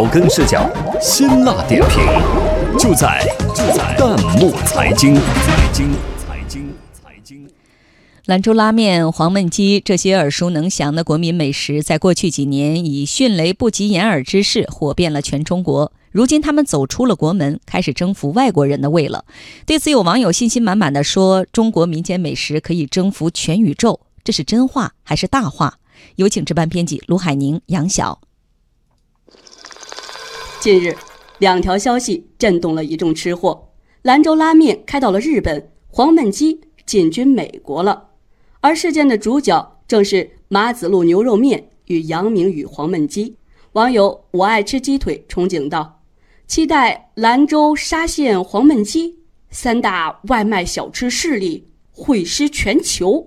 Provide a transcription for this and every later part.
草根视角，辛辣点评，就在就在弹幕财经财经财经财经。兰州拉面、黄焖鸡这些耳熟能详的国民美食，在过去几年以迅雷不及掩耳之势火遍了全中国。如今，他们走出了国门，开始征服外国人的胃了。对此，有网友信心满满的说：“中国民间美食可以征服全宇宙。”这是真话还是大话？有请值班编辑卢海宁、杨晓。近日，两条消息震动了一众吃货：兰州拉面开到了日本，黄焖鸡进军美国了。而事件的主角正是马子路牛肉面与杨明宇黄焖鸡。网友我爱吃鸡腿憧憬道。期待兰州沙县黄焖鸡三大外卖小吃势力会师全球。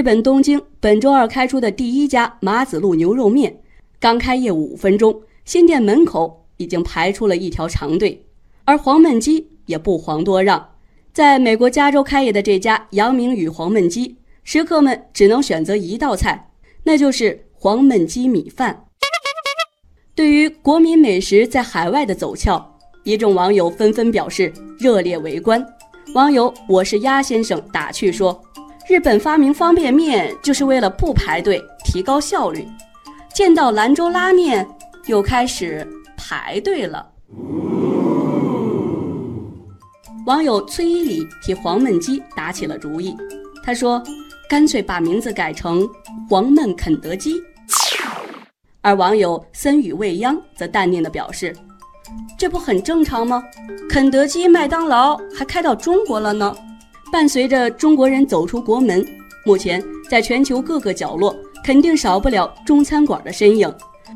日本东京本周二开出的第一家马子路牛肉面，刚开业五分钟，新店门口已经排出了一条长队。而黄焖鸡也不遑多让，在美国加州开业的这家杨明宇黄焖鸡，食客们只能选择一道菜，那就是黄焖鸡米饭。对于国民美食在海外的走俏，一众网友纷纷表示热烈围观。网友我是鸭先生打趣说：“日本发明方便面就是为了不排队，提高效率。见到兰州拉面，又开始排队了。”网友崔一里替黄焖鸡打起了主意，他说：“干脆把名字改成黄焖肯德基。”而网友森宇未央则淡定地表示：“这不很正常吗？肯德基、麦当劳还开到中国了呢。伴随着中国人走出国门，目前在全球各个角落肯定少不了中餐馆的身影。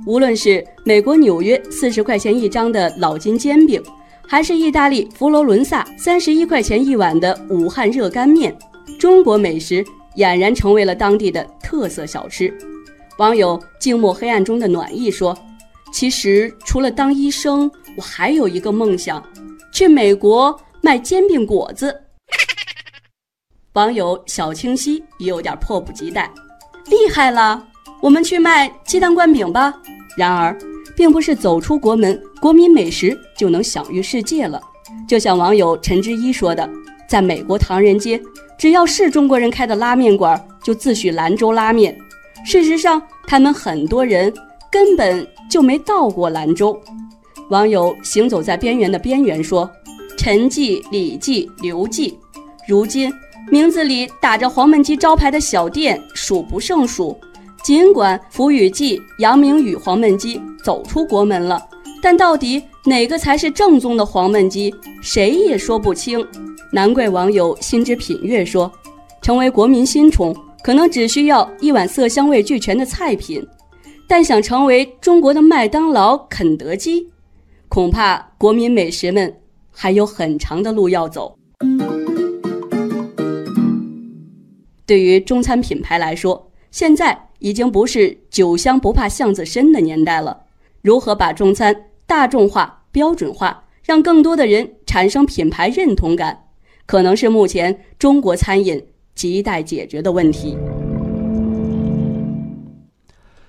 无论是美国纽约四十块钱一张的老金煎饼，还是意大利佛罗伦萨三十一块钱一碗的武汉热干面，中国美食俨然成为了当地的特色小吃。”网友静默黑暗中的暖意说：“其实除了当医生，我还有一个梦想，去美国卖煎饼果子。”网友小清晰也有点迫不及待：“厉害了，我们去卖鸡蛋灌饼吧！”然而，并不是走出国门，国民美食就能享誉世界了。就像网友陈之一说的：“在美国唐人街，只要是中国人开的拉面馆，就自诩兰州拉面。”事实上，他们很多人根本就没到过兰州。网友行走在边缘的边缘说：“陈记、李记、刘记，如今名字里打着黄焖鸡招牌的小店数不胜数。尽管福宇记、杨明宇黄焖鸡走出国门了，但到底哪个才是正宗的黄焖鸡，谁也说不清。难怪网友心知品悦说：“成为国民新宠。”可能只需要一碗色香味俱全的菜品，但想成为中国的麦当劳、肯德基，恐怕国民美食们还有很长的路要走。对于中餐品牌来说，现在已经不是酒香不怕巷子深的年代了。如何把中餐大众化、标准化，让更多的人产生品牌认同感，可能是目前中国餐饮。亟待解决的问题。